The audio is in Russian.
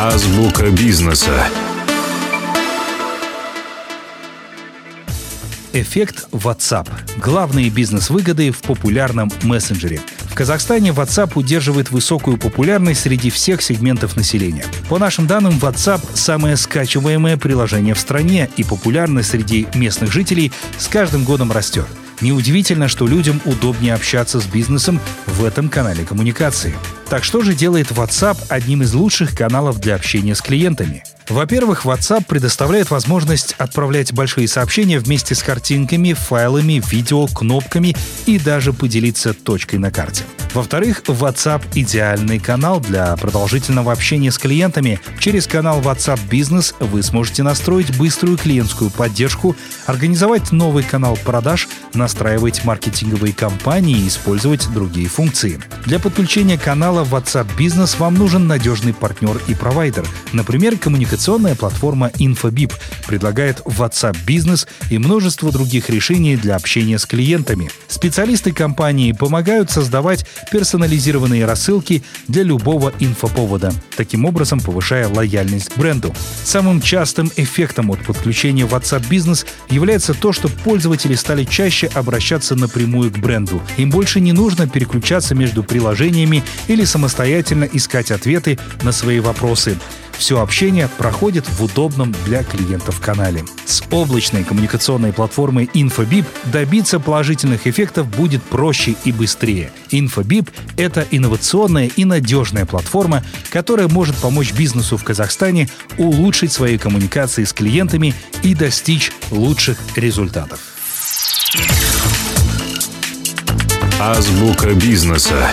Азбука бизнеса. Эффект WhatsApp. Главные бизнес-выгоды в популярном мессенджере. В Казахстане WhatsApp удерживает высокую популярность среди всех сегментов населения. По нашим данным, WhatsApp – самое скачиваемое приложение в стране, и популярность среди местных жителей с каждым годом растет. Неудивительно, что людям удобнее общаться с бизнесом в этом канале коммуникации. Так что же делает WhatsApp одним из лучших каналов для общения с клиентами? Во-первых, WhatsApp предоставляет возможность отправлять большие сообщения вместе с картинками, файлами, видео, кнопками и даже поделиться точкой на карте. Во-вторых, WhatsApp — идеальный канал для продолжительного общения с клиентами. Через канал WhatsApp Business вы сможете настроить быструю клиентскую поддержку, организовать новый канал продаж, настраивать маркетинговые кампании и использовать другие функции. Для подключения канала WhatsApp Business вам нужен надежный партнер и провайдер. Например, коммуникационная платформа InfoBip предлагает WhatsApp Business и множество других решений для общения с клиентами. Специалисты компании помогают создавать персонализированные рассылки для любого инфоповода, таким образом повышая лояльность к бренду. Самым частым эффектом от подключения WhatsApp Business является то, что пользователи стали чаще обращаться напрямую к бренду. Им больше не нужно переключаться между приложениями или самостоятельно искать ответы на свои вопросы. Все общение проходит в удобном для клиентов канале. С облачной коммуникационной платформой InfoBip добиться положительных эффектов будет проще и быстрее. InfoBip — это инновационная и надежная платформа, которая может помочь бизнесу в Казахстане улучшить свои коммуникации с клиентами и достичь лучших результатов. Азбука бизнеса.